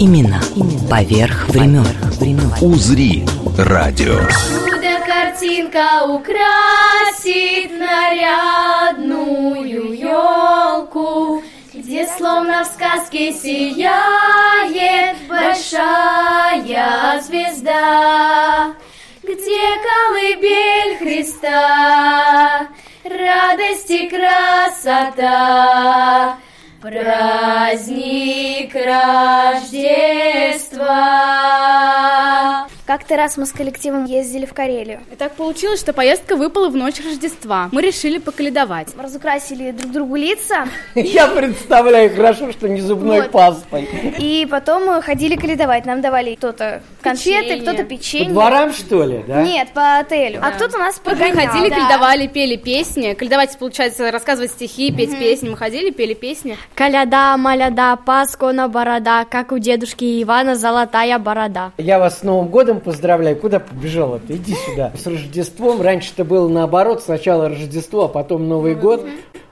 Именно поверх времен. «Узри» радио. Чудо картинка украсит нарядную елку, Где словно в сказке сияет большая звезда, Где колыбель Христа, радость и красота, Праздник Рождества. Как-то раз мы с коллективом ездили в Карелию. И так получилось, что поездка выпала в ночь Рождества. Мы решили поколедовать. Разукрасили друг другу лица. Я представляю хорошо, что не зубной пастой. И потом мы ходили каледовать. Нам давали кто-то конфеты, Печенье. кто-то По печенье. дворам, что ли, да? Нет, по отелю. А кто-то нас Мы прогонял. ходили, Да. кольдовали, пели песни. Кольдовать, получается, рассказывать стихи, петь песни. Мы ходили, пели песни. Коляда, маляда, паскона борода, как у дедушки Ивана золотая борода. Я вас с Новым годом поздравляю. Куда побежала ты? Иди сюда. С Рождеством. Раньше-то было наоборот. Сначала Рождество, а потом Новый год.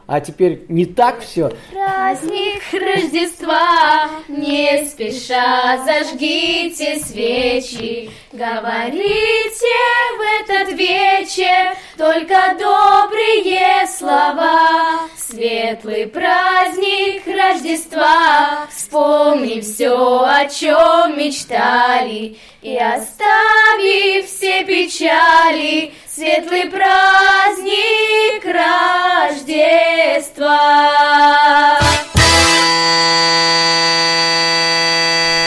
А теперь не так все. Праздник Рождества, не спеша зажгите свечи, говорите в этот вечер только добрые слова. Светлый праздник Рождества, вспомни все, о чем мечтали, и оставив все печали, светлый праздник Рождества.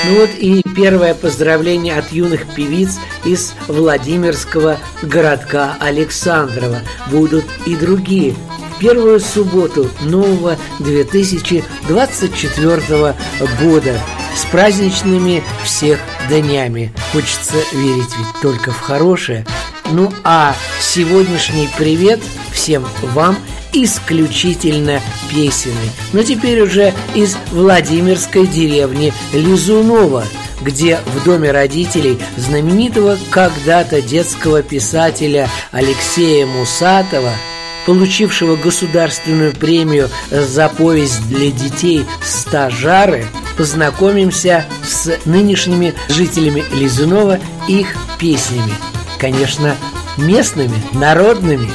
Ну вот и первое поздравление от юных певиц из Владимирского городка Александрова. Будут и другие. Первую субботу нового 2024 года с праздничными всех днями. Хочется верить ведь только в хорошее. Ну а сегодняшний привет всем вам исключительно песенный. Но теперь уже из Владимирской деревни Лизунова, где в доме родителей знаменитого когда-то детского писателя Алексея Мусатова получившего государственную премию за повесть для детей «Стажары», познакомимся с нынешними жителями Лизунова и их песнями. Конечно, местными, народными.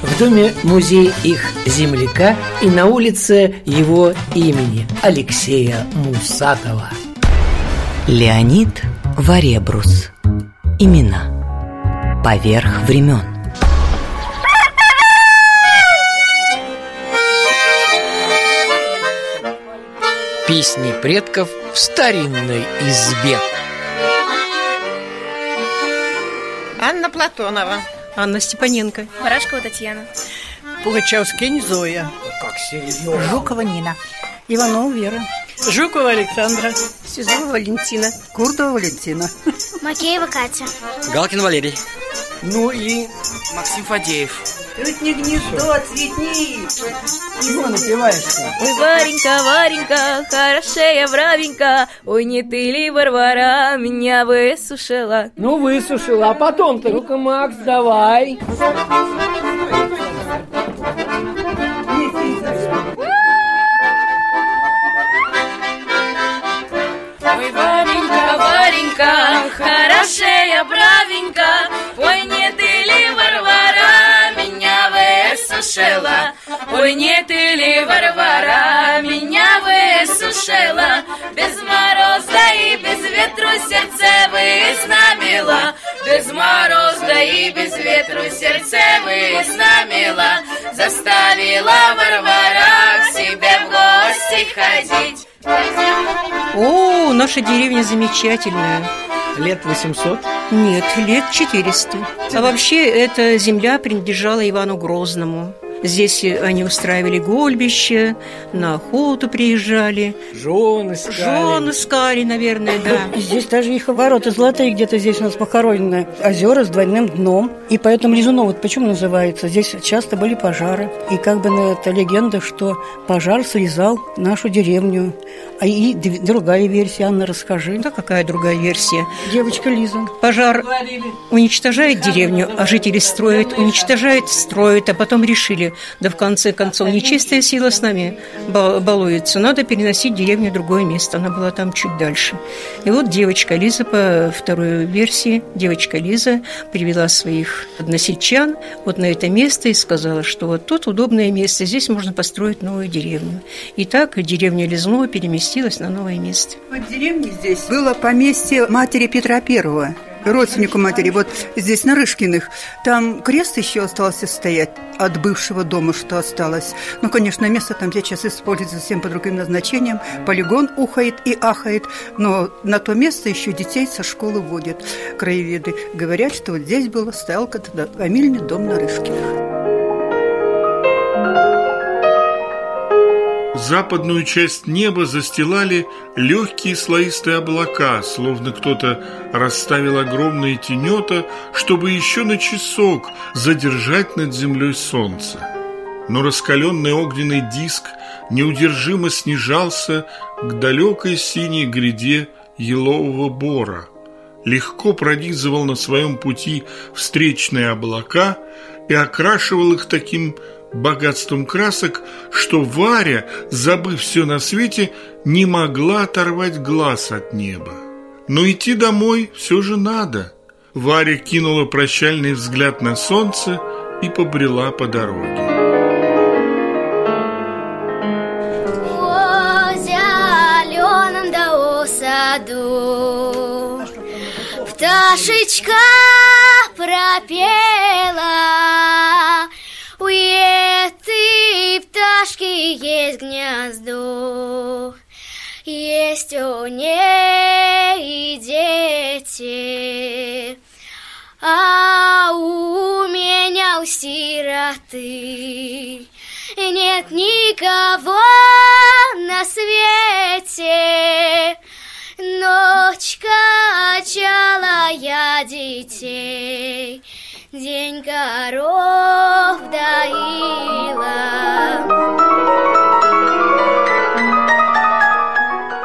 В доме музей их земляка и на улице его имени Алексея Мусатова. Леонид Варебрус. Имена поверх времен. Песни предков в старинной избе. Анна Платонова. Анна Степаненко. Барашкова Татьяна. Пугачевский Зоя. Как серьезно. Жукова Нина. Иванова Вера. Жукова Александра. Сизова Валентина. Курдова Валентина. Макеева Катя. Галкин Валерий. Ну и Максим Фадеев. Трутни гнездо, цветни. чего напиваешь-то? Ой, Варенька, Варенька, хорошая бравенька, Ой, не ты ли, Варвара, меня высушила? Ну, высушил, а потом-то, ну-ка, Макс, давай. Ой, высушила? Ой, не ты ли, Варвара, меня высушила? Без мороза и без ветру сердце вызнамила, Без мороза и без ветру сердце вызнамила, Заставила Варвара к себе в гости ходить. О, наша деревня замечательная. Лет 800. Нет, лет 400. А вообще, эта земля принадлежала Ивану Грозному. Здесь они устраивали гольбище, на охоту приезжали. Жен искали. Жен искали, наверное, да. Здесь даже их ворота золотые где-то здесь у нас похоронены. Озера с двойным дном. И поэтому Лизунов, вот почему называется? Здесь часто были пожары. И как бы на это легенда, что пожар слезал нашу деревню. А и другая версия, Анна, расскажи. Да какая другая версия? Девочка Лиза. Пожар уничтожает деревню, а жители строят, уничтожает, строят, а потом решили, да в конце концов, нечистая сила с нами балуется, надо переносить деревню в другое место. Она была там чуть дальше. И вот девочка Лиза, по второй версии, девочка Лиза привела своих односельчан вот на это место и сказала, что вот тут удобное место, здесь можно построить новую деревню. И так деревня Лизнова переместилась на новое место. В деревне здесь было поместье матери Петра Первого родственнику матери, вот здесь, на Рышкиных, там крест еще остался стоять от бывшего дома, что осталось. Ну, конечно, место там сейчас используется совсем по другим назначениям. Полигон ухает и ахает, но на то место еще детей со школы водят краеведы. Говорят, что вот здесь было, стоял когда фамильный дом на Рышкиных. Западную часть неба застилали легкие слоистые облака, словно кто-то расставил огромные тенета, чтобы еще на часок задержать над землей солнце. Но раскаленный огненный диск неудержимо снижался к далекой синей гряде елового бора, легко пронизывал на своем пути встречные облака и окрашивал их таким богатством красок, что Варя, забыв все на свете, не могла оторвать глаз от неба. Но идти домой все же надо. Варя кинула прощальный взгляд на солнце и побрела по дороге. саду Пташечка пропела у этой пташки есть гнездо, есть у ней дети, а у меня у сироты нет никого на свете. Ночка качала я детей, день коров доила.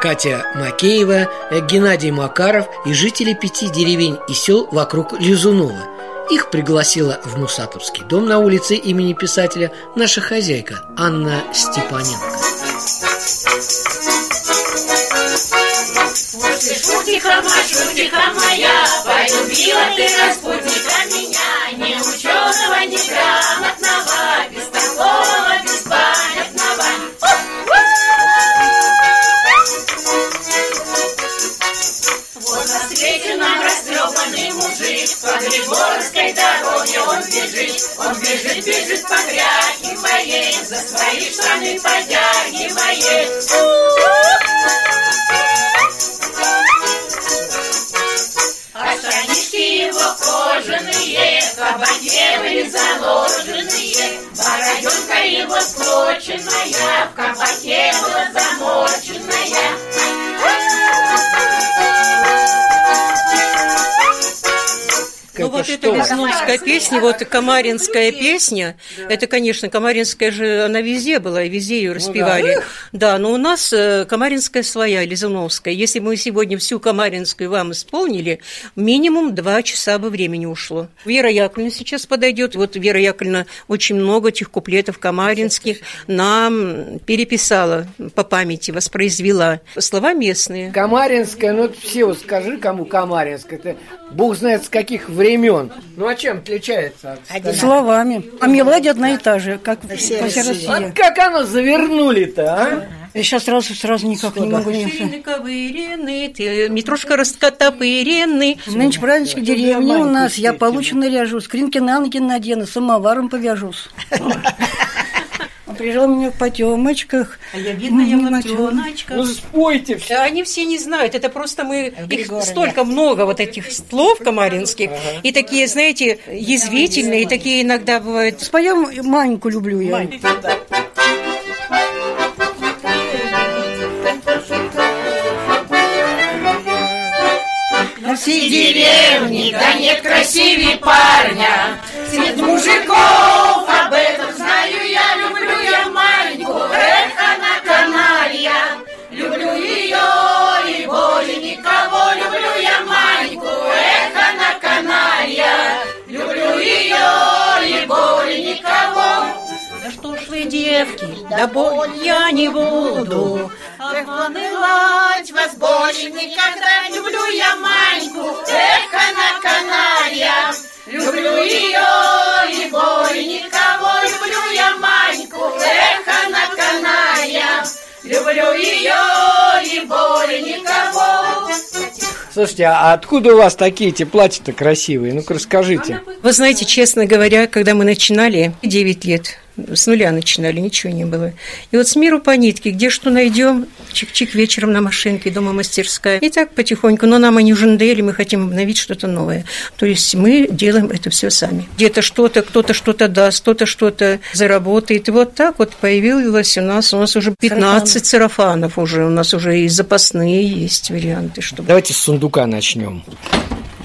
Катя Макеева, Геннадий Макаров и жители пяти деревень и сел вокруг Лизунова. Их пригласила в Мусатовский дом на улице имени писателя наша хозяйка Анна Степаненко. Шутика, шутика моя, полюбила ты распутника меня, не ученого, не грамотного, бестолкового, беспамятного. Вот на свете нам растрепанный мужик, по Григорской дороге он бежит, он бежит, бежит по грязи моей, за свои штаны подягивает. Штанишки его кожаные, кабаке заложенные, бороденка его склоченная, в кабаке была замоченная. Ну вот эта Лизновская песня, вот Камаринская песня, это, конечно, Камаринская же, она везде была, и везде ее распевали. Да, но у нас э, Камаринская своя, Лизуновская. Если мы сегодня всю Камаринскую вам исполнили, минимум два часа бы времени ушло. Вера Яковлевна сейчас подойдет. Вот Вера Яковлевна очень много этих куплетов камаринских нам переписала по памяти, воспроизвела. Слова местные. Камаринская, ну все, вот скажи, кому Камаринская. Это бог знает с каких времен. Ну а чем отличается? От Словами. А мелодия одна и та же, как по всей России. Вот как оно завернули-то, а? Я сейчас сразу, сразу никак не могу не Ковыренный, ты метрошка раскотопыренный. Нынче праздничек в деревне у нас, я получше наряжу, скринки на ноги надену, самоваром повяжусь. приезжал меня в потемочках. А я бедная лаптеночка. Ну, спойте все. Да, они все не знают, это просто мы, их столько много вот этих слов камаринских, и такие, знаете, язвительные, и такие иногда бывают. Споем Маньку люблю я. На всей деревне, да нет красивее парня. Среди мужиков об этом знаю я, я Маньку. Девки, да боль я не буду. Обманывать вас больше никогда люблю я Маньку, эх, она каналья. Люблю ее и более никого, люблю я Маньку, эх, она каналья. Люблю ее и более никого. Слушайте, а откуда у вас такие эти платья-то красивые? Ну-ка расскажите. Вы знаете, честно говоря, когда мы начинали, 9 лет, с нуля начинали, ничего не было. И вот с миру по нитке, где что найдем, чик-чик вечером на машинке, дома мастерская. И так потихоньку, но нам они уже надоели, мы хотим обновить что-то новое. То есть мы делаем это все сами. Где-то что-то, кто-то что-то даст, кто-то что-то заработает. И вот так вот появилось у нас, у нас уже 15 сарафанов уже, у нас уже и запасные есть варианты. Чтобы... Давайте с сундука начнем.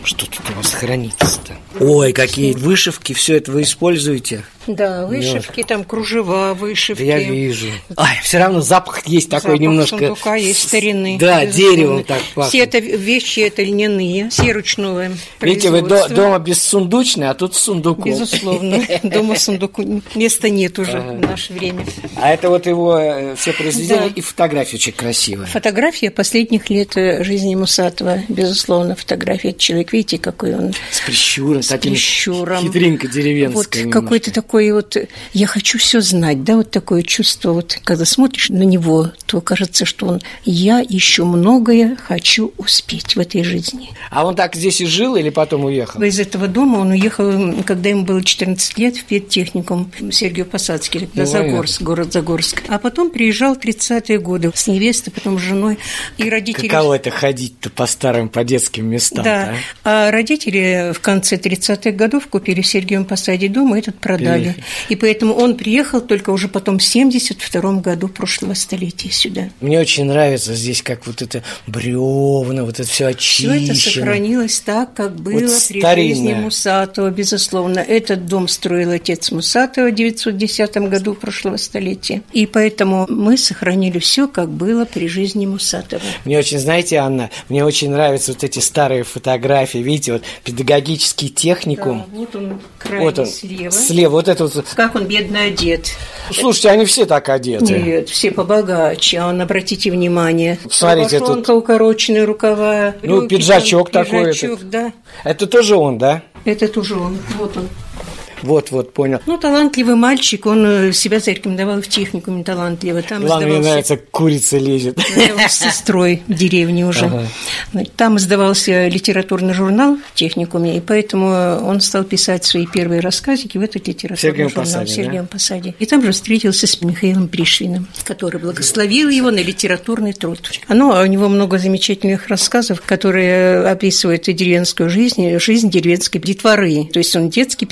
Что тут у вас хранится-то? Ой, какие вышивки, все это вы используете? Да, вышивки, там кружева, вышивки. Я вижу. Ай, все равно запах есть такой Запах немножко. сундука есть старины. Да, деревом так пахнет. Все это вещи это льняные, все ручное Видите, вы до- дома без сундучной, а тут с сундуком. Безусловно. Дома сундуку места нет уже Ага. в наше время. А это вот его э, все произведения Да. и фотография очень красивая. Фотография последних лет э, жизни Мусатова, безусловно, фотография. Человек, видите, какой он С прищуром, с таким прищуром. хитринка Вот деревенская. какой-то такой вот, э, я хочу все знать, да, вот такое чувство, вот когда смотришь на него, то кажется, что он, я еще многое хочу успеть в этой жизни. А он так здесь и жил или потом уехал? Из этого дома он уехал, когда ему было 14 лет, в педтехникум Сергею Посадский, это Ну, Загорск, город Загорск. А потом приезжал в 30-е годы с невестой, потом с женой. И родители... Каково это ходить-то по старым, по детским местам? Да, а родители в конце 30-х годов купили в Сергиевом Посаде дом и этот продали. Переехали. И поэтому он приехал только уже потом в 72 году прошлого столетия сюда. Мне очень нравится здесь, как вот это бревна, вот это все Все очищено. это сохранилось так, как было при старинное. жизни Мусатова, безусловно. Этот дом строил отец Мусатова в 910 году прошлого столетия. И поэтому мы сохранили все, как было при жизни Мусатова. Мне очень, знаете, Анна, мне очень нравятся вот эти старые фотографии. Видите, вот педагогический техникум. Да, вот он крайне вот он, слева. Слева, вот это вот. Как он бедно одет. Слушайте, они все так одеты. Нет, все побогаче. А он, обратите внимание, Смотрите, рубашонка, укороченные рукава. Ну, брюки пиджачок там, такой Пиджачок, этот. да. Это тоже он, да? Это тоже он. Вот он. Вот, вот, понял. Ну, талантливый мальчик, он э, себя зарекомендовал в техникуме талантливо. Там Главное, мне нравится, курица лезет. С сестрой в деревне уже. Ага. Там издавался литературный журнал в техникуме, и поэтому он стал писать свои первые рассказики в этот литературный Сергеем журнал Посаде, Сергеем да? Посаде. И там же встретился с Михаилом Пришвиным, который благословил его на литературный труд. Ну, а у него много замечательных рассказов, которые описывают и деревенскую жизнь, жизнь деревенской детворы. То есть он детский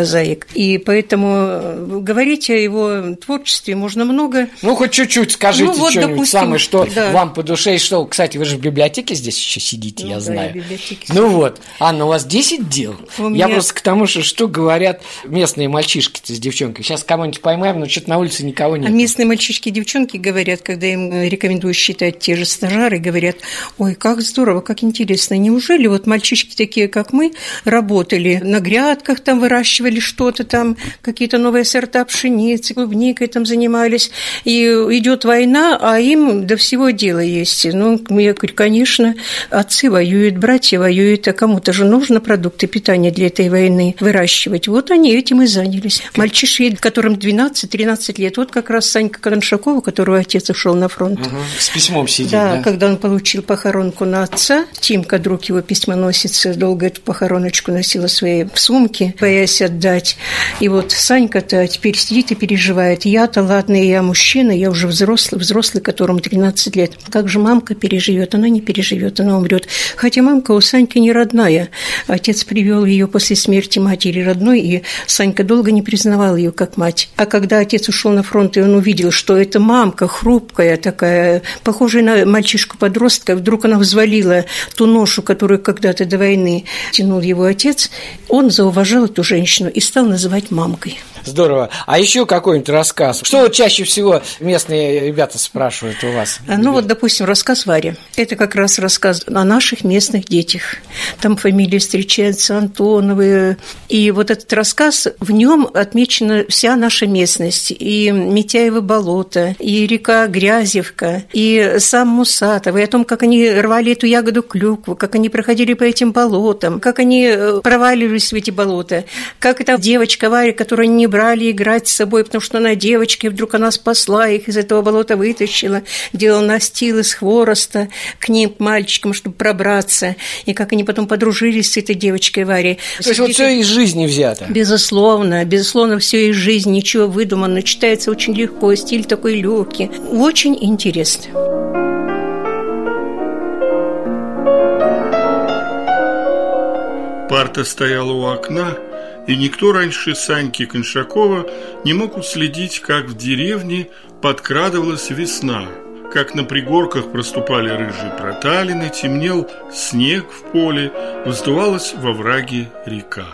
писатель-прозаик. И поэтому э, говорить о его творчестве можно много. Ну, хоть чуть-чуть скажите Ну, вот, что-нибудь допустим, самое, что да. вам по душе. И что, кстати, вы же в библиотеке здесь еще сидите, я да, знаю. я библиотеке Ну вот, Анна, у вас 10 дел? У Я меня- просто к тому, что, что говорят местные мальчишки-то с девчонкой. Сейчас кого-нибудь поймаем, но что-то на улице никого А нет. местные мальчишки и девчонки говорят, когда им рекомендуют считать те же стажары, говорят, ой, как здорово, как интересно. Неужели вот мальчишки такие, как мы, работали на грядках, там выращивали что-то там, какие-то новые сорта пшеницы, клубникой там занимались, и идет война, а им до всего дела есть. Ну, я говорю, конечно, отцы воюют, братья воюют, а кому-то же нужно продукты питания для этой войны выращивать. Вот они этим и занялись. Мальчишки, которым 12-13 лет, вот как раз Санька Коншакова, у которого отец ушел на фронт. Мгм, С письмом сидит, Да, да? когда он получил похоронку на отца, Тимка, друг его письмоносец, долго эту похороночку носила в своей сумке, боясь от отдать. И вот Санька-то теперь сидит и переживает. Я-то, ладно, я мужчина, я уже взрослый, взрослый, которому 13 лет. Как же мамка переживет? Она не переживет, она умрет. Хотя мамка у Саньки не родная. Отец привел ее после смерти матери родной, и Санька долго не признавал ее как мать. А когда отец ушел на фронт, и он увидел, что эта мамка хрупкая такая, похожая на мальчишку-подростка, вдруг она взвалила ту ношу, которую когда-то до войны тянул его отец, он зауважал эту женщину и стал называть мамкой. Здорово. А еще какой-нибудь рассказ? Что вот чаще всего местные ребята спрашивают у вас? Ну вот, допустим, рассказ Варя. Это как раз рассказ о наших местных детях. Там фамилии встречаются Антоновы. И вот этот рассказ, в нем отмечена вся наша местность. И Митяево болото, и река Грязевка, и сам Мусатов, и о том, как они рвали эту ягоду клюкву, как они проходили по этим болотам, как они э, проваливались в эти болота, как эта девочка Варя, которая не брали играть с собой, потому что она девочка, и вдруг она спасла их из этого болота, вытащила, делала настил из хвороста к ним, к мальчикам, чтобы пробраться, и как они потом подружились с этой девочкой Варей. То есть вот все из жизни взято? Безусловно, безусловно, все из жизни, ничего выдумано, читается очень легко, стиль такой легкий, очень интересно. Парта стояла у окна, и никто раньше Саньки Коншакова не мог уследить, как в деревне подкрадывалась весна, как на пригорках проступали рыжие проталины, темнел снег в поле, вздувалась во враге река.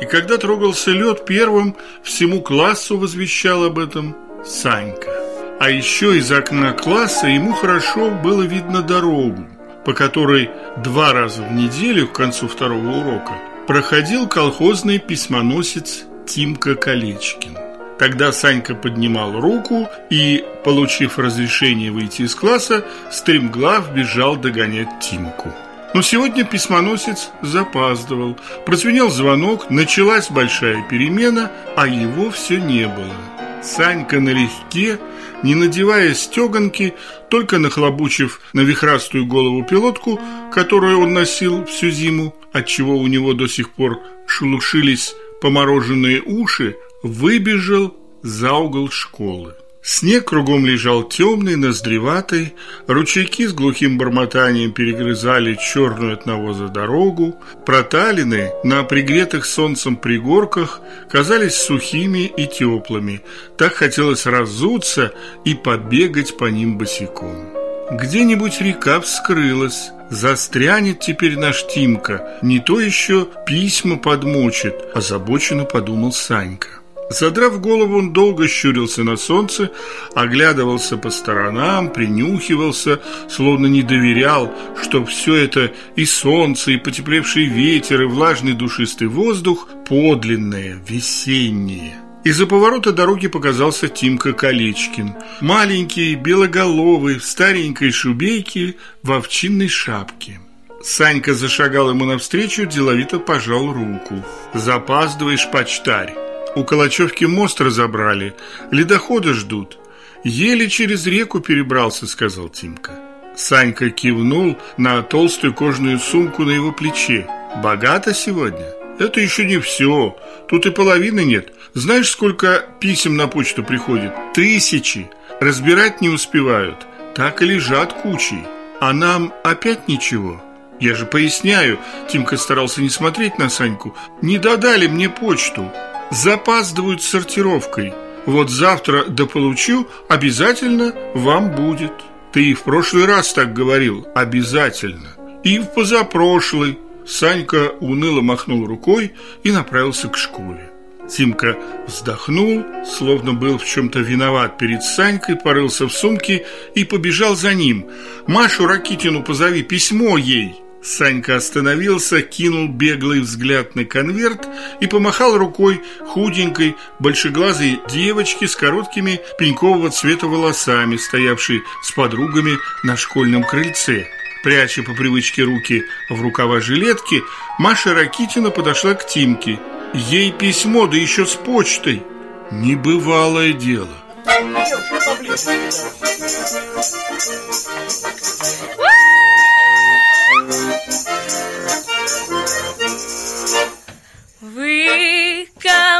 И когда трогался лед, первым всему классу возвещал об этом Санька. А еще из окна класса ему хорошо было видно дорогу, по которой два раза в неделю к концу второго урока проходил колхозный письмоносец Тимка Колечкин. Тогда Санька поднимал руку и, получив разрешение выйти из класса, стремглав бежал догонять Тимку. Но сегодня письмоносец запаздывал. Прозвенел звонок, началась большая перемена, а его все не было. Санька налегке, не надевая стеганки, только нахлобучив на вихрастую голову пилотку, которую он носил всю зиму, отчего у него до сих пор шелушились помороженные уши, выбежал за угол школы. Снег кругом лежал темный, ноздреватый, ручейки с глухим бормотанием перегрызали черную от навоза дорогу, проталины на пригретых солнцем пригорках казались сухими и теплыми, так хотелось разуться и побегать по ним босиком. Где-нибудь река вскрылась, застрянет теперь наш Тимка, не то еще письма подмочит, озабоченно подумал Санька. Задрав голову, он долго щурился на солнце, оглядывался по сторонам, принюхивался, словно не доверял, что все это и солнце, и потеплевший ветер, и влажный душистый воздух подлинное, весеннее. Из-за поворота дороги показался Тимка Колечкин. Маленький, белоголовый, в старенькой шубейке, в овчинной шапке. Санька зашагал ему навстречу, деловито пожал руку. «Запаздываешь, почтарь!» У Калачевки мост разобрали, ледоходы ждут. Еле через реку перебрался, сказал Тимка. Санька кивнул на толстую кожаную сумку на его плече. Богато сегодня? Это еще не все. Тут и половины нет. Знаешь, сколько писем на почту приходит? Тысячи. Разбирать не успевают. Так и лежат кучей. А нам опять ничего. Я же поясняю, Тимка старался не смотреть на Саньку. Не додали мне почту запаздывают с сортировкой. Вот завтра дополучу, обязательно вам будет. Ты и в прошлый раз так говорил, обязательно. И в позапрошлый. Санька уныло махнул рукой и направился к школе. Тимка вздохнул, словно был в чем-то виноват перед Санькой, порылся в сумке и побежал за ним. «Машу Ракитину позови, письмо ей!» Санька остановился, кинул беглый взгляд на конверт и помахал рукой худенькой, большеглазой девочке с короткими пенькового цвета волосами, стоявшей с подругами на школьном крыльце. Пряча по привычке руки в рукава жилетки, Маша Ракитина подошла к Тимке. Ей письмо, да еще с почтой. Небывалое дело. Вы, комарики,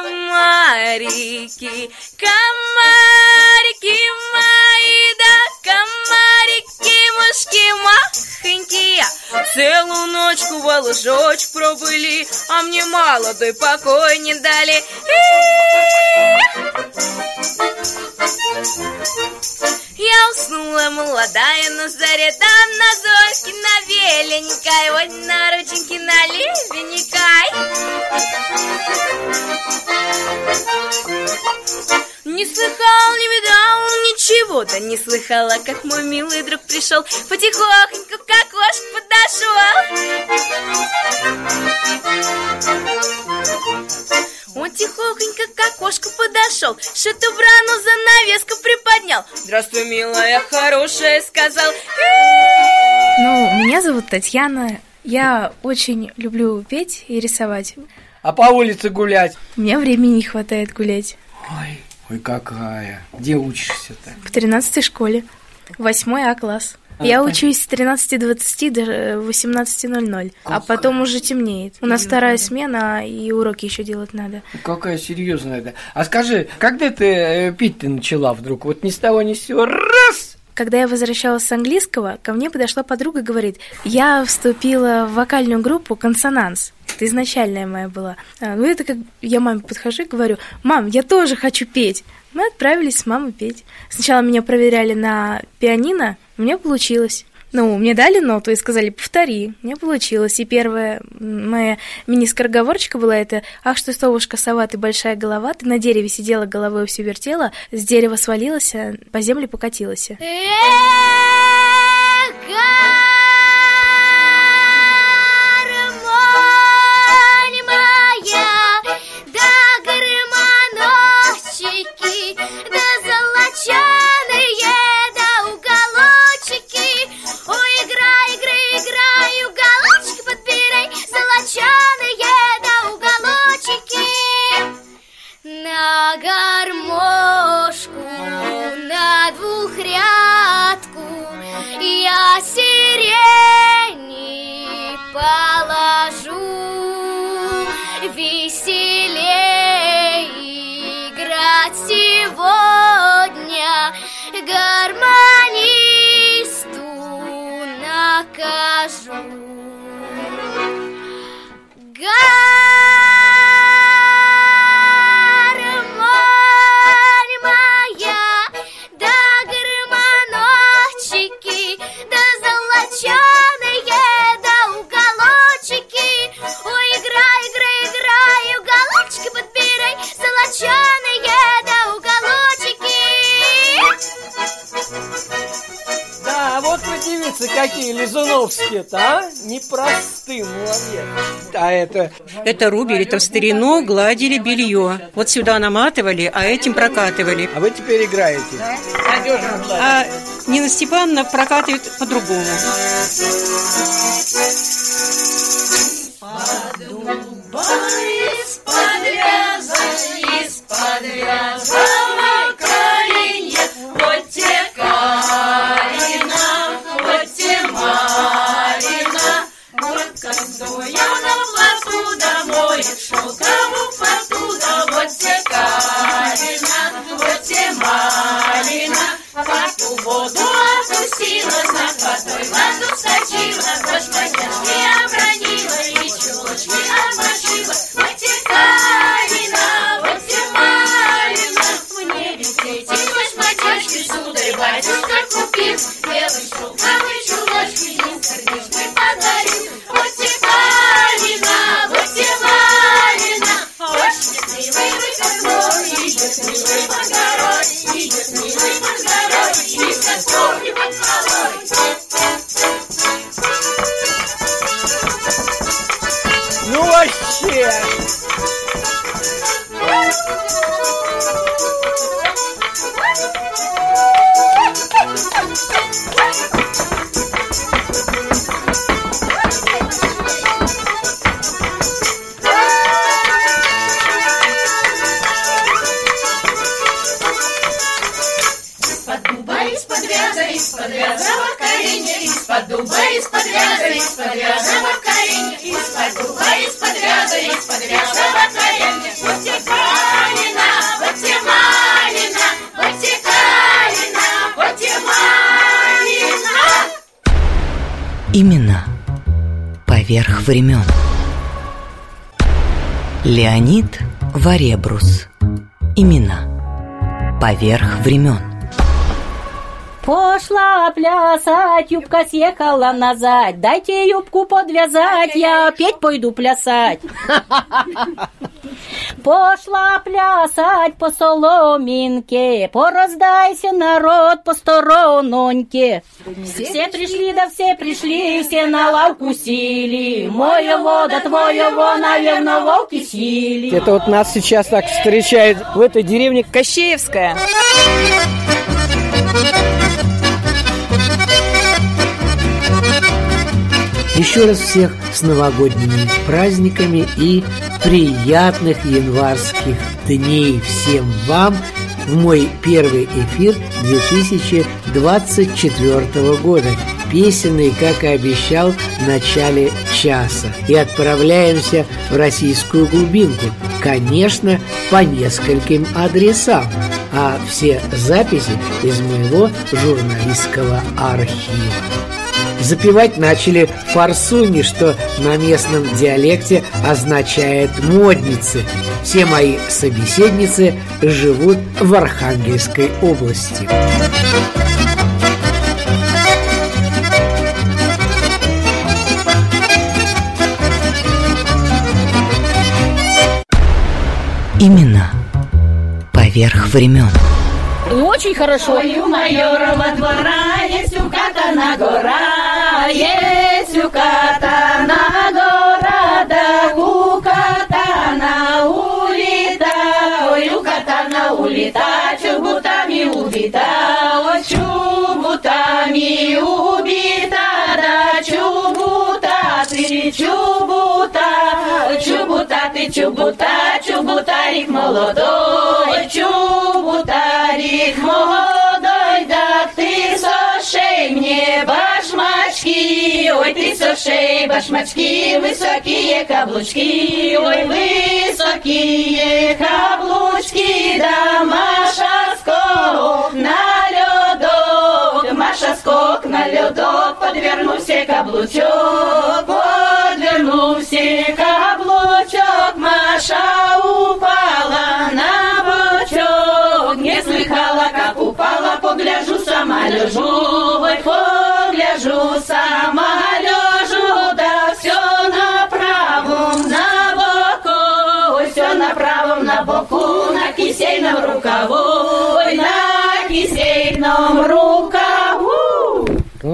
комарики мои, да комарики, мушки махонькие. Целую ночку во пробыли, а мне молодой покой не дали. Я уснула молодая на заре, там на зорьке, на веленькой, ой, на рученьке, на левенькой. Не слыхал, не видал ничего-то, не слыхала, как мой милый друг пришел, потихоньку к окошку подошел. Он тихонько к окошку подошел, шатубрану занавеску приподнял. Здравствуй, милая, хорошая, сказал. Ну, меня зовут Татьяна. Я очень люблю петь и рисовать. А по улице гулять? У меня времени не хватает гулять. Ой, ой, какая. Где учишься-то? В 13 школе. Восьмой А класс. Я учусь с 13.20 до 18.00, а потом уже темнеет. У нас вторая смена, и уроки еще делать надо. Какая серьезная это. А скажи, когда ты э, пить ты начала вдруг? Вот ни с того ни с сего раз! Когда я возвращалась с английского, ко мне подошла подруга и говорит, я вступила в вокальную группу «Консонанс». Это изначальная моя была. А, ну, это как я маме подхожу и говорю, мам, я тоже хочу петь. Мы отправились с мамой петь. Сначала меня проверяли на пианино, у меня получилось. Ну, мне дали ноту и сказали, повтори. Меня получилось. И первая моя мини-скороговорочка была это «Ах, что совушка сова, ты большая голова, ты на дереве сидела, головой все вертела, с дерева свалилась, а по земле покатилась». на Это... Рубили, это в старину гладили белье. Вот сюда наматывали, а этим прокатывали. А вы теперь играете? А Нина Степановна прокатывает по-другому. Из-под вяза, из-под Имена поверх времен. Леонид Варебрус. Имена поверх времен. Пошла плясать, юбка съехала назад. Дайте юбку подвязать, я опять пойду плясать. Пошла плясать по соломинке, пораздайся, народ, по сторононьке. Все пришли, да все пришли, все на лавку сели. Моего да твоего, наверное, волки сили. Это вот нас сейчас так встречает в этой деревне Кощеевская. Еще раз всех с новогодними праздниками и приятных январских дней всем вам в мой первый эфир 2024 года. Песенный, как и обещал, в начале часа. И отправляемся в российскую глубинку. Конечно, по нескольким адресам. А все записи из моего журналистского архива. Запевать начали форсуни, что на местном диалекте означает «модницы». Все мои собеседницы живут в Архангельской области. Имена поверх времен. Очень хорошо. Ой, у майорова двора есть у катана гора, есть у катана гора, да у катана улита, ой, у катана улита, чубутами убита, ой, чубутами убита, да чубута, ты чубута, чубута, ты чубута, чубутарик молодой, чубутарик молодой, да ты сошей мне башмачки, ой, ты сошей башмачки, высокие каблучки, ой, высокие каблучки, да Маша скок на ледок, Маша скок на ледок, подвернулся каблучок, подвернулся каблучок, Маша упала на бочок, не слыхала, как упала, погляжу, сама лежу, ой, погляжу, сама лежу, да все на правом, на боку, все на правом, на боку, на кисейном рукаву, ой, на кисейном рукаву.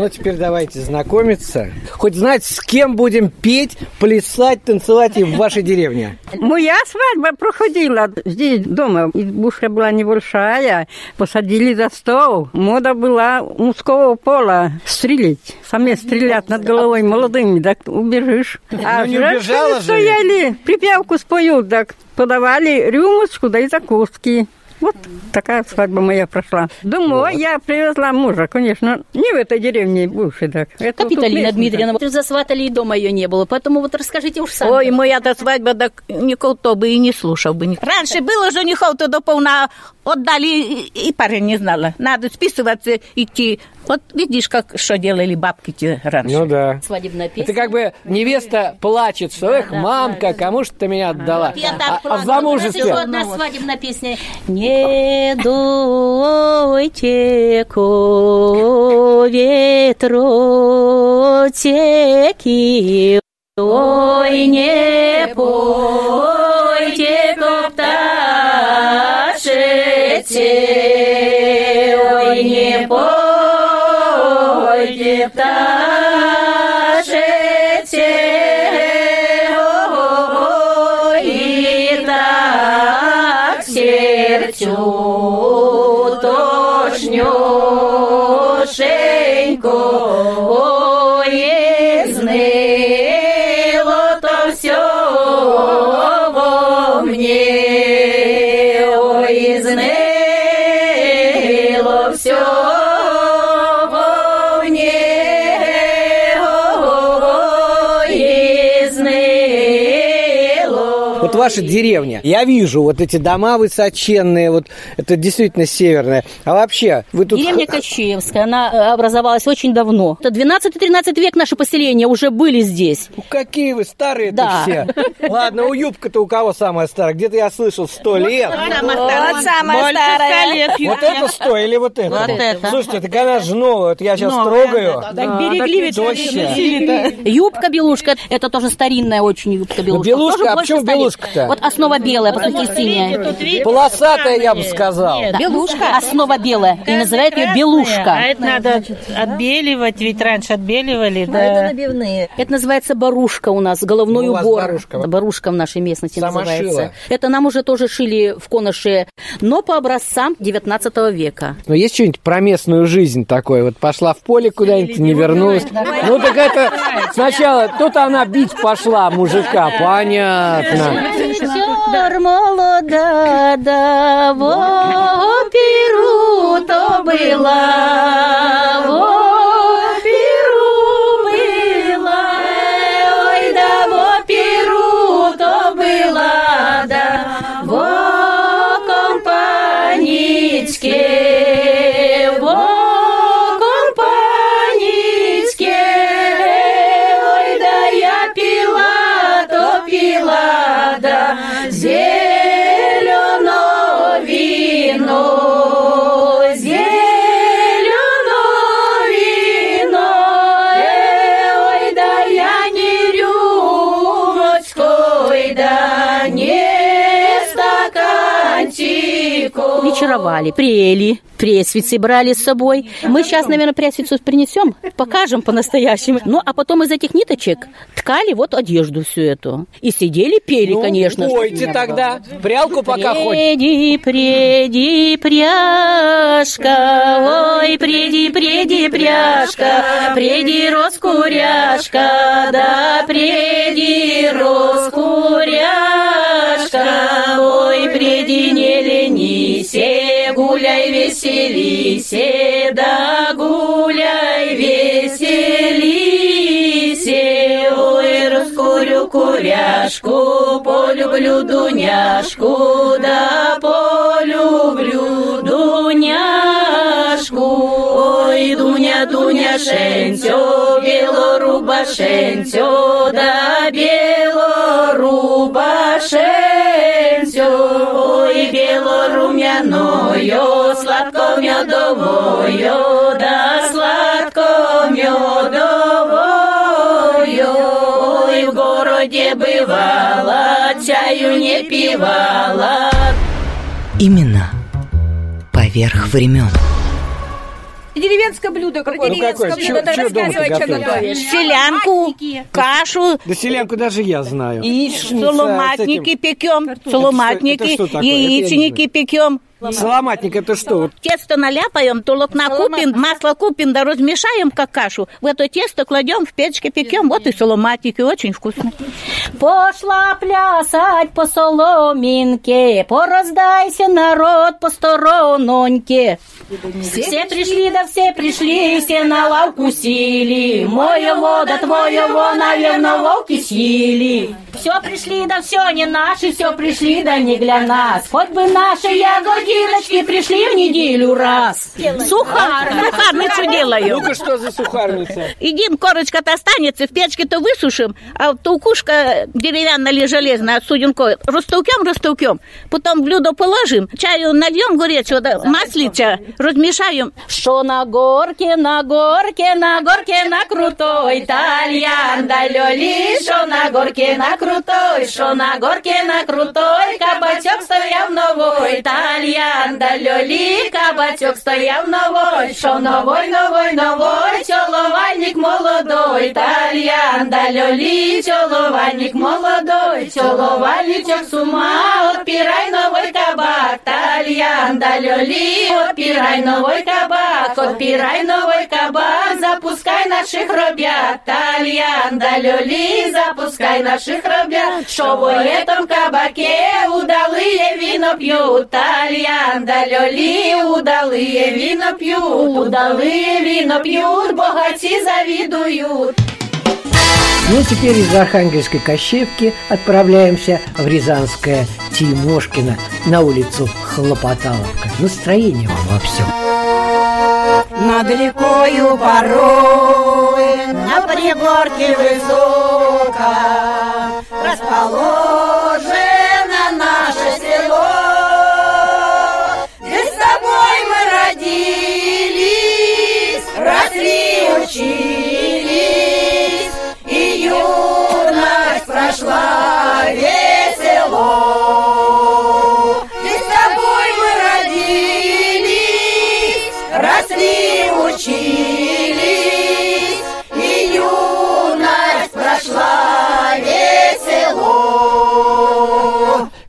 Ну, теперь давайте знакомиться. Хоть знать, с кем будем петь, плясать, танцевать и в вашей деревне. Моя свадьба проходила здесь дома. Избушка была небольшая. Посадили за стол. Мода была мужского пола стрелять. Сами стрелять над головой молодыми, так убежишь. А Ну, не женщины стояли, припевку споют, так подавали рюмочку, да и закуски. Вот такая свадьба моя прошла. Домой я привезла мужа, конечно, не в этой деревне бывшей, так. Это вот Капиталина местный, Дмитриевна, вот засватали, и дома ее не было, поэтому вот расскажите уж сами. Ой, моя-то свадьба, так никто бы и не слушал бы. Раньше было женихов, то до полна отдали, и, и парень не знала. Надо списываться, идти. Вот видишь, как что делали бабки те раньше. Ну да. Свадебная песня. Это как бы невеста плачет, что эх, мамка, кому ж ты меня отдала? Я А, так а в замужестве? Еще одна свадебная песня. Не дуйте ко ветру теки, ой, не пойте пойте пташете, ой, и так сердцу точнёшенько, ой, изныло то всё во мне, ой, изныло всё ваша деревня. Я вижу вот эти дома высоченные, вот это действительно северная. А вообще, вы тут... Деревня Кощеевская, она э, образовалась очень давно. Это 12-13 век наши поселения уже были здесь. Ну, какие вы старые Да. все. Ладно, у юбка-то у кого самая старая? Где-то я слышал, сто лет. Вот самая старая. Вот это сто или вот это? Вот это. Слушайте, так она же новая, вот я сейчас трогаю. да. берегли ведь. Юбка-белушка, это тоже старинная очень юбка-белушка. Белушка, а почему ста белушка-то? Вот основа белая, потом синяя. Полосатая, я бы сказал. Да, белушка, основа белая. И называют ее белушка. А это надо отбеливать, ведь раньше отбеливали, да. набивные. Это называется барушка у нас, головной Ну, у убор. барушка. Барушка в нашей местности Сама называется. шила. Это нам уже тоже шили в Коноше, но по образцам 19 века. Но есть что-нибудь про местную жизнь такое? Вот пошла в поле куда-нибудь, не вернулась. Ну так это сначала, тут она бить пошла мужика, понятно. Ветер молода, да, во перу то была, во Вечеровали, прели, пресвицы брали с собой. Мы сейчас, наверное, пресвицу принесем, покажем по-настоящему. Ну, а потом из этих ниточек ткали вот одежду всю эту. И сидели, пели, Ну, конечно. пойте тогда. Прялку пока хоть. Преди, преди, пряжка, ой, преди, преди, пряжка, преди, роскуряшка, да, преди, роскуряшка, ой, преди, не гуляй, веселися, да, гуляй, веселися, ой, раскурю куряшку, полюблю дуняшку, да, полюблю дуняшку, ой, дуня, дуняшенцю, белорубашенцю, да, белорубашенцю, ой, белорумяною, сладко-медовою, да, сладко-медовою, ой, в городе бывала, чаю не пивала. Именно поверх времен. Деревенское блюдо какое? Ну, какое? Блюдо, чё дома рассказывай, ты что готовишь? Селянку, кашу, Да селянку даже я знаю. С соломатники этим. пекем, соломатники, яичники пекем. Саламатник это что? Тесто наляпаем, толокна купим, масло купим, да размешаем, как кашу. В это тесто кладем, в печке пекем. Вот и соломатики, очень вкусно. Пошла плясать по соломинке, пораздайся, народ, по сторононьке. Все пришли, да все пришли, все на лавку сели. Моего да твоего, наверное, волки съели. Все пришли, да все не наши, все пришли, да не для нас. Хоть бы наши ягодиночки пришли в неделю раз. Сухар, сухарницу делаю. Ну-ка, что за сухарница? Едим, корочка-то останется, в печке-то высушим, а толкушка деревянная или железная, суденко, растолкем, растолкем, потом блюдо положим, чаю нальем горячего, да, маслича, размешаем. Что на горке, на горке, на горке, на крутой тальян да лёли, что на горке, на крутой, что на горке, на крутой, кабачок стояв новой, тальян да лёли, кабачок стояв новой, что новой, новой, новой, чоловальник молодой, тальян да лёли, чоловальник молодой, чоловальничок с ума, отпирай новый кабак, тальян да лёли, отпирай новый кабак, отпирай новый кабак, запускай наших робят, тальян да лёли, запускай наших робят, что в этом кабаке удалые вино пьют, тальян да лёли, удалые вино пьют, удалые вино пьют, богаті завидуют. Ну а теперь из Архангельской Кощевки отправляемся в Рязанское Тимошкино на улицу Хлопоталовка. Настроение вам во всем. Над рекою порой на пригорке высоко расположено юность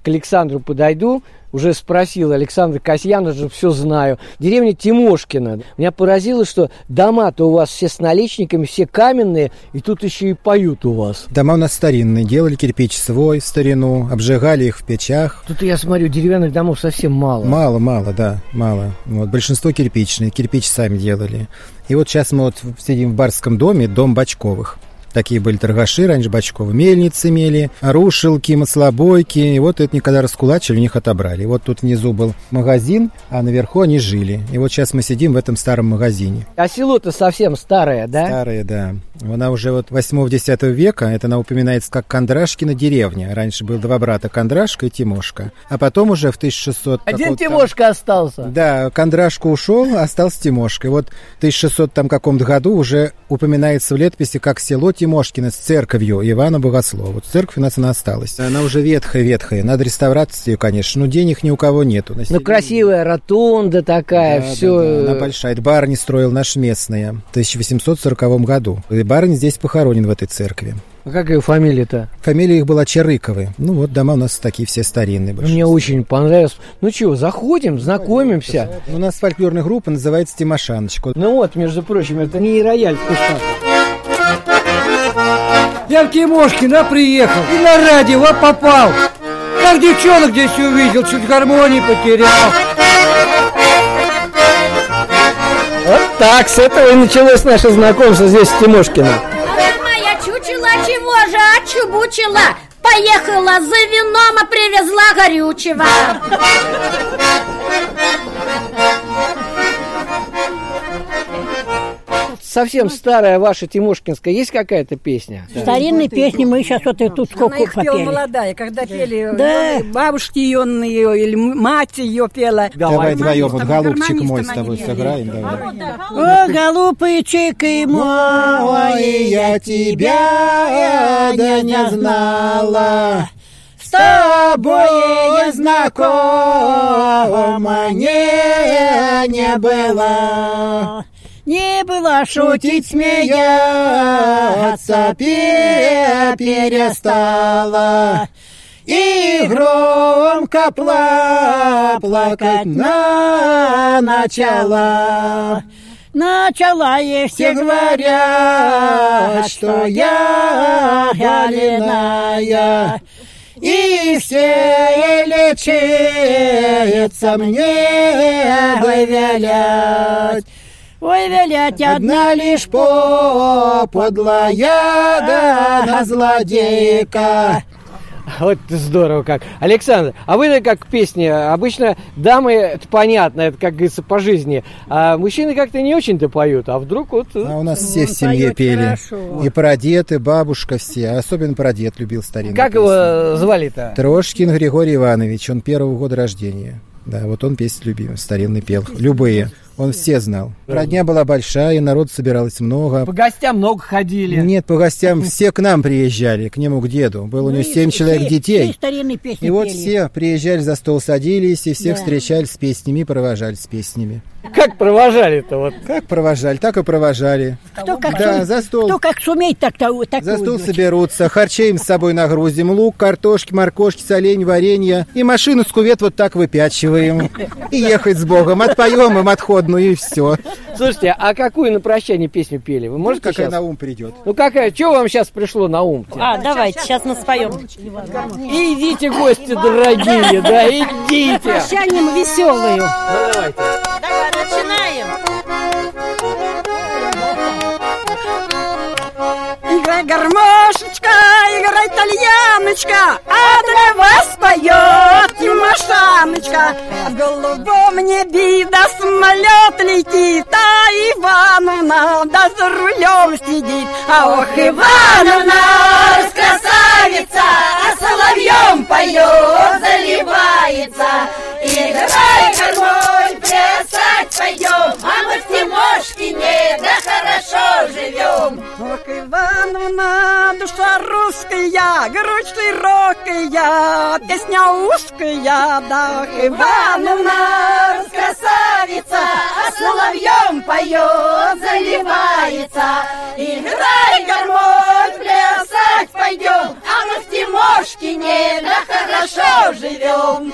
К Александру подойду, уже спросил Александр Касьян, уже все знаю. Деревня Тимошкина. Меня поразило, что дома-то у вас все с наличниками, все каменные, и тут еще и поют у вас. Дома у нас старинные, делали кирпич свой в старину, обжигали их в печах. Тут я смотрю, деревянных домов совсем мало. Мало, мало, да, мало. Вот, большинство кирпичные, кирпич сами делали. И вот сейчас мы вот сидим в барском доме, дом Бачковых. Такие были торгаши раньше Бачковы. Мельницы имели, рушилки, маслобойки. И вот это никогда раскулачили, у них отобрали. И вот тут внизу был магазин, а наверху они жили. И вот сейчас мы сидим в этом старом магазине. А село-то совсем старое, да? Старое, да. Она уже вот 8-10 века, это она упоминается как Кондрашкина деревня. Раньше был два брата, Кондрашка и Тимошка. А потом уже в 1600... Один Тимошка остался. Да, Кондрашка ушел, остался Тимошка. И вот в 1600 там каком-то году уже упоминается в летописи как село Тимошкина с церковью Ивана Богослова. Вот церковь у нас она осталась. Она уже ветхая-ветхая. Надо реставрировать ее, конечно. Но денег ни у кого нету. Ну, красивая ротонда такая, Да, все. да, да, она большая. Это барни строил наш местная в 1840 году. И барни здесь похоронен в этой церкви. А как ее фамилия-то? Фамилия их была Черыковы. Ну вот дома у нас такие все старинные. Мне очень понравилось. Ну чего, заходим, знакомимся. У нас фольклорная группа называется Тимошаночка. Ну вот, между прочим, это не рояль в кустах. Я в Тимошкина приехал и на радио попал. Как девчонок здесь увидел, чуть гармонии потерял. Вот так, с этого и началось наше знакомство здесь с Тимошкиным. Моя чучела чего же отчубучила? Поехала за вином, а привезла горючего. Совсем старая ваша Тимошкинская, есть какая-то песня? Старинные песни мы сейчас вот и тут сколько Она их пела попели. молодая, когда пели Да. ну, бабушки ее, ее или мать ее пела. Давай вдвоем, вот голубчик мой с тобой сыграем. Давай. О, голубчик и мой, я тебя да не знала. С тобой знакома не, не было. Не было Шутить, смеяться пе- перестала. И громко пла- плакать на начала. Начала ей Все говорят, что я галиная, и все лечится мне вывелять. Ой, велять Одна лишь по подлая да на злодейка. Вот здорово как. Александр, а вы как песни? Обычно дамы, это понятно, это как говорится по жизни. А мужчины как-то не очень-то поют. А вдруг вот... А у нас все в семье пели. И прадед, и бабушка все. А Особенно прадед любил старинные Как его звали-то? Трошкин Григорий Иванович. Он первого года рождения. Да, вот он песни любил, старинный пел. Любые. Он все знал. Родня была большая, народ собиралось много. По гостям много ходили. Нет, по гостям все к нам приезжали, к нему, к деду. Было у него семь человек детей. И вот все приезжали за стол, садились, и всех встречали с песнями, провожали с песнями. Как провожали-то вот? Как провожали, так и провожали. Кто как, Да, сум- за стол. Кто как сумеет, так, так, так За стол уйдет. соберутся, харчей им с собой нагрузим, лук, картошки, моркошки, солень, варенье. И машину с кувет вот так выпячиваем. И ехать с Богом. Отпоем им отходную, и все. Слушайте, а какую на прощание песню пели? Вы можете Какая щас? на ум придет. Ну какая? Что вам сейчас пришло на ум? А, давайте, сейчас мы споем. Идите, гости дорогие, да, идите. Прощанием веселую. Ну давайте. Начинаем. Играй гармонь, Тимошечка, играй, Тальяночка, а для вас поет Тимошаночка. А в голубом небе да самолет летит, а Ивановна да за рулем сидит. А ох, Ивановна, красавица, а соловьем поет, заливается. Играй, плясать пойдем, а мы в Тимошкине, да хорошо живем. Ох, Ивановна, душа русская, грудь широкая, песня узкая, да, ох, Ивановна, красавица, а соловьем поет, заливается. Играй, гармонь, плясать пойдем, а мы в Тимошкине, да хорошо живем.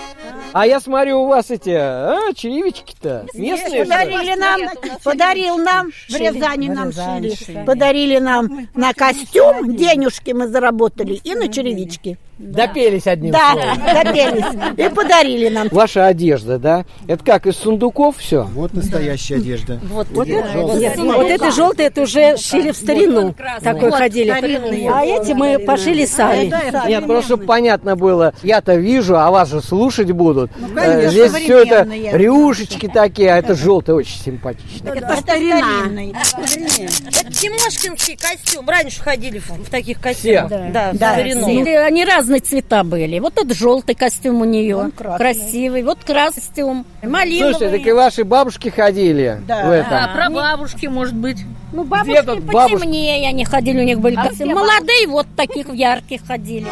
А я смотрю, у вас эти а, черевички-то местные. Подарили нам, подарил нам, в Рязани нам шили. Подарили нам на костюм, денежки мы заработали, и на черевички. Допелись одним Да, словом. допелись. И подарили нам. Ваша одежда, да? Это как, из сундуков все? Вот настоящая одежда. Вот, Вот это- желтая. вот это желтое, это уже шили в старину. Такой Вот, ходили. старинные. А эти мы пошили сами. Нет, просто чтобы понятно было, я-то вижу, а вас же слушать будут. конечно, Э, Здесь все это рюшечки такие, а это желтое очень симпатично. Это старина. Это Тимошкинский костюм. Раньше ходили в, в таких костюмах. Все? Да, в Да, старину. и они разные цвета были. Вот этот желтый костюм у нее, красивый. Вот красный костюм, малиновый. Слушайте, так и ваши бабушки ходили в этом. Да, про бабушки, может быть. Ну, Где бабушки тут бабушки? потемнее они ходили, у них были А костюмы. Молодые вот таких ярких ходили.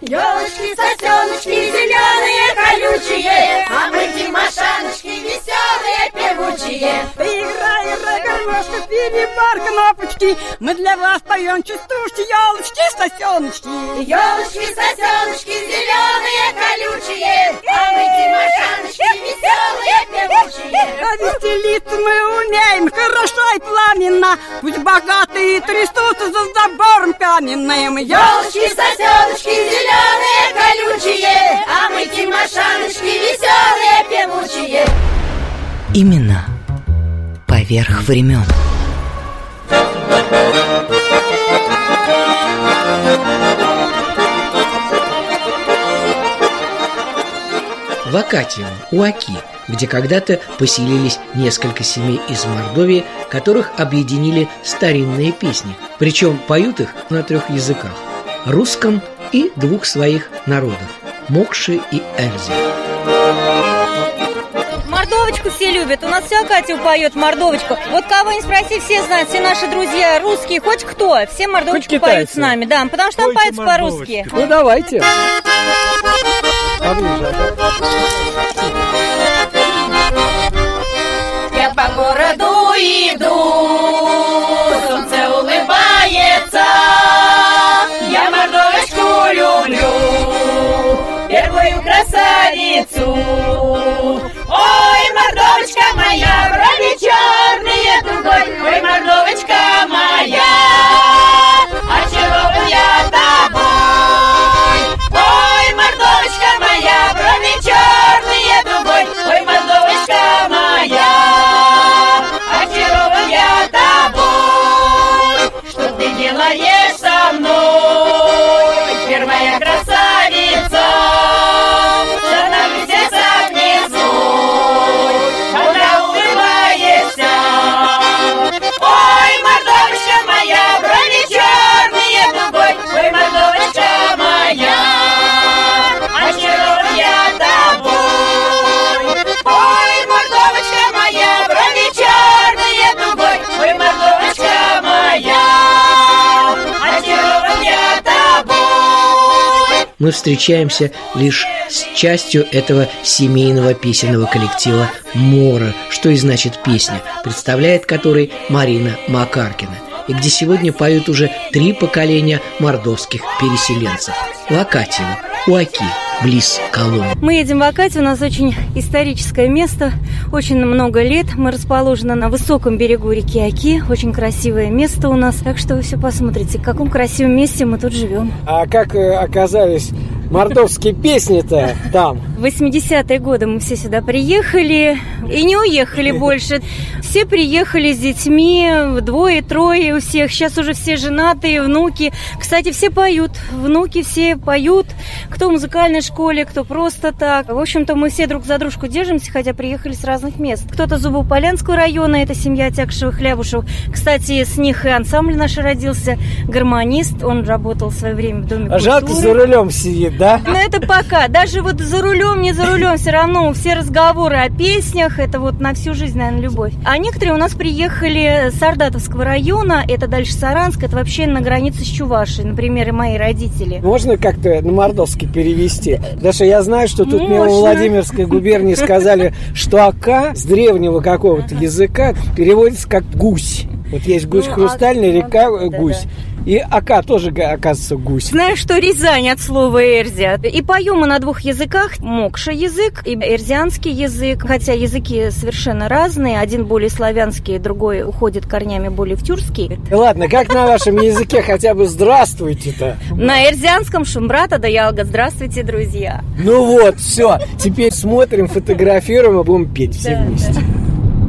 Елочки, сосеночки, зеленые, колючие, а мы Тимошаночки, веселые, певучие. Играй, гармошка, перебар кнопочки. Мы для вас поем частушки, елочки, сосеночки. Елочки, сосеночки, зеленые, колючие, а мы Тимошаночки, веселые, певучие. А веселиться мы умеем хорошо и пламенно. Пусть богатые трясутся за забором каменным. Елочки, сосеночки, зеленые, колючие, а мы Тимошаночки, веселые, певучие. Имена поверх времен. в Акатиево, у Аки, где когда-то поселились несколько семей из Мордовии, которых объединили старинные песни. Причем поют их на трех языках – русском и двух своих народов – Мокши и Эльзе. Мордовочку все любят. У нас вся Катя поет мордовочку. Вот кого не спроси, все знают, все наши друзья русские, хоть кто, все мордовочку Хоть поют с нами, да, потому что там Пойте поют по-русски. Ну давайте. Поближе. Я по городу иду, Ой, мордовочка моя, очарован я тобой. Мы встречаемся лишь с частью этого семейного песенного коллектива «Мора», что и значит «песня», представляет который Марина Макаркина и где сегодня поют уже три поколения мордовских переселенцев. В Акатьево, у Аки, близ Коломны. Мы едем в Акате, у нас очень историческое место, очень много лет. Мы расположены на высоком берегу реки Аки, очень красивое место у нас. Так что вы все посмотрите, в каком красивом месте мы тут живем. А как э, оказались мордовские песни-то там? В 80-е годы мы все сюда приехали и не уехали больше. Все приехали с детьми, двое, трое у всех. Сейчас уже все женатые, внуки. Кстати, все поют. Внуки все поют. Кто в музыкальной школе, кто просто так. В общем-то, мы все друг за дружку держимся, хотя приехали с разных мест. Кто-то Зубополянского района, это семья Тякшевых Лябушев. Кстати, с них и ансамбль наш родился. Гармонист, он работал в свое время в Доме А Жалко, культуры. за рулем сидит, да? Но это пока. Даже вот за рулем, не за рулем, все равно все разговоры о песнях, это вот на всю жизнь, наверное, любовь. А некоторые у нас приехали с Сардатовского района, это дальше Саранск, это вообще на границе с Чувашей, например, и мои родители. Можно как-то на мордовский перевести? Что я знаю, что тут в. Владимирской губернии сказали, что ака с древнего какого-то языка переводится как гусь. Вот есть гусь Ну, хрустальный, а- река да, э, да, гусь. И ака тоже, оказывается, гусь. Знаешь, что Рязань от слова «эрзя». И поем мы на двух языках. Мокша язык и эрзианский язык. Хотя языки совершенно разные. Один более славянский, другой уходит корнями более в тюркский. Да ладно, как на вашем языке хотя бы здравствуйте-то? На эрзианском шумбрата да ялга. Здравствуйте, друзья. Ну вот, все. Теперь смотрим, фотографируем и будем петь все вместе.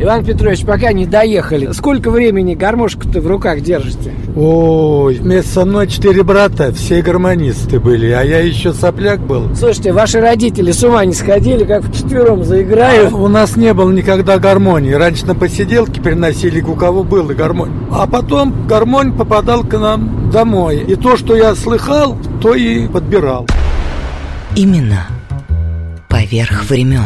Иван Петрович, пока не доехали. Сколько времени гармошку-то в руках держите? Ой, вместе со мной четыре брата, все гармонисты были, а я еще сопляк был. Слушайте, ваши родители с ума не сходили, как вчетвером заиграют? У нас не было никогда гармонии. Раньше на посиделки переносили, у кого было гармонь. А потом гармонь попадал к нам домой. И то, что я слыхал, то и подбирал. Имена поверх времен.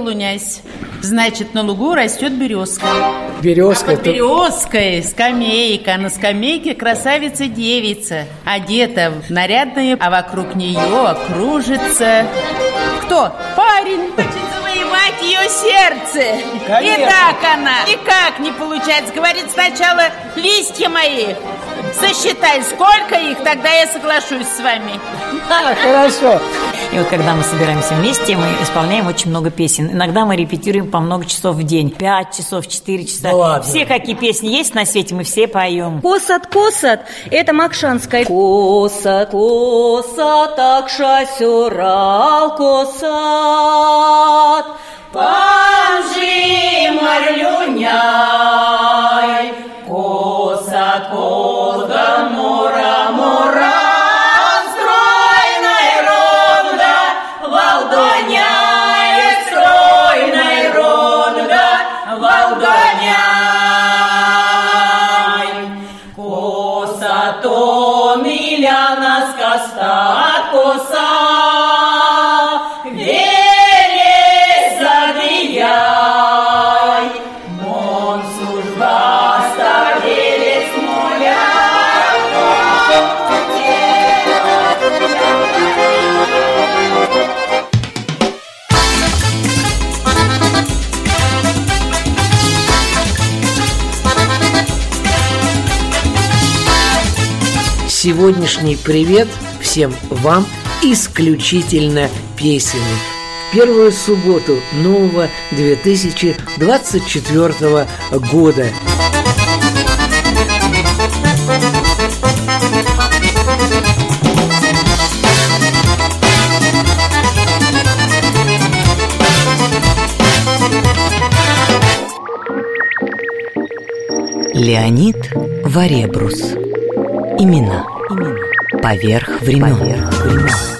Лунясь. Значит, на лугу растет березка. Березка. Под березкой скамейка. На скамейке красавица-девица. Одета в нарядное, а вокруг нее кружится... Кто? Парень. Хочет завоевать ее сердце. Конечно. И так она. Никак не получается. Говорит сначала листья мои. Сосчитай, сколько их, тогда я соглашусь с вами. Хорошо. И вот когда мы собираемся вместе, мы исполняем очень много песен. Иногда мы репетируем по много часов в день. Пять часов, четыре часа. Да ладно. Все, какие песни есть на свете, мы все поем. Косат, косат, это макшанская. Косат, косат, акша сюрал, косат. Панжи марлюняй, косат, кода, Сегодняшний привет всем вам исключительно песенный. Первую субботу нового 2024 года. Леонид Варебрус. Имена. Имена. Поверх времен.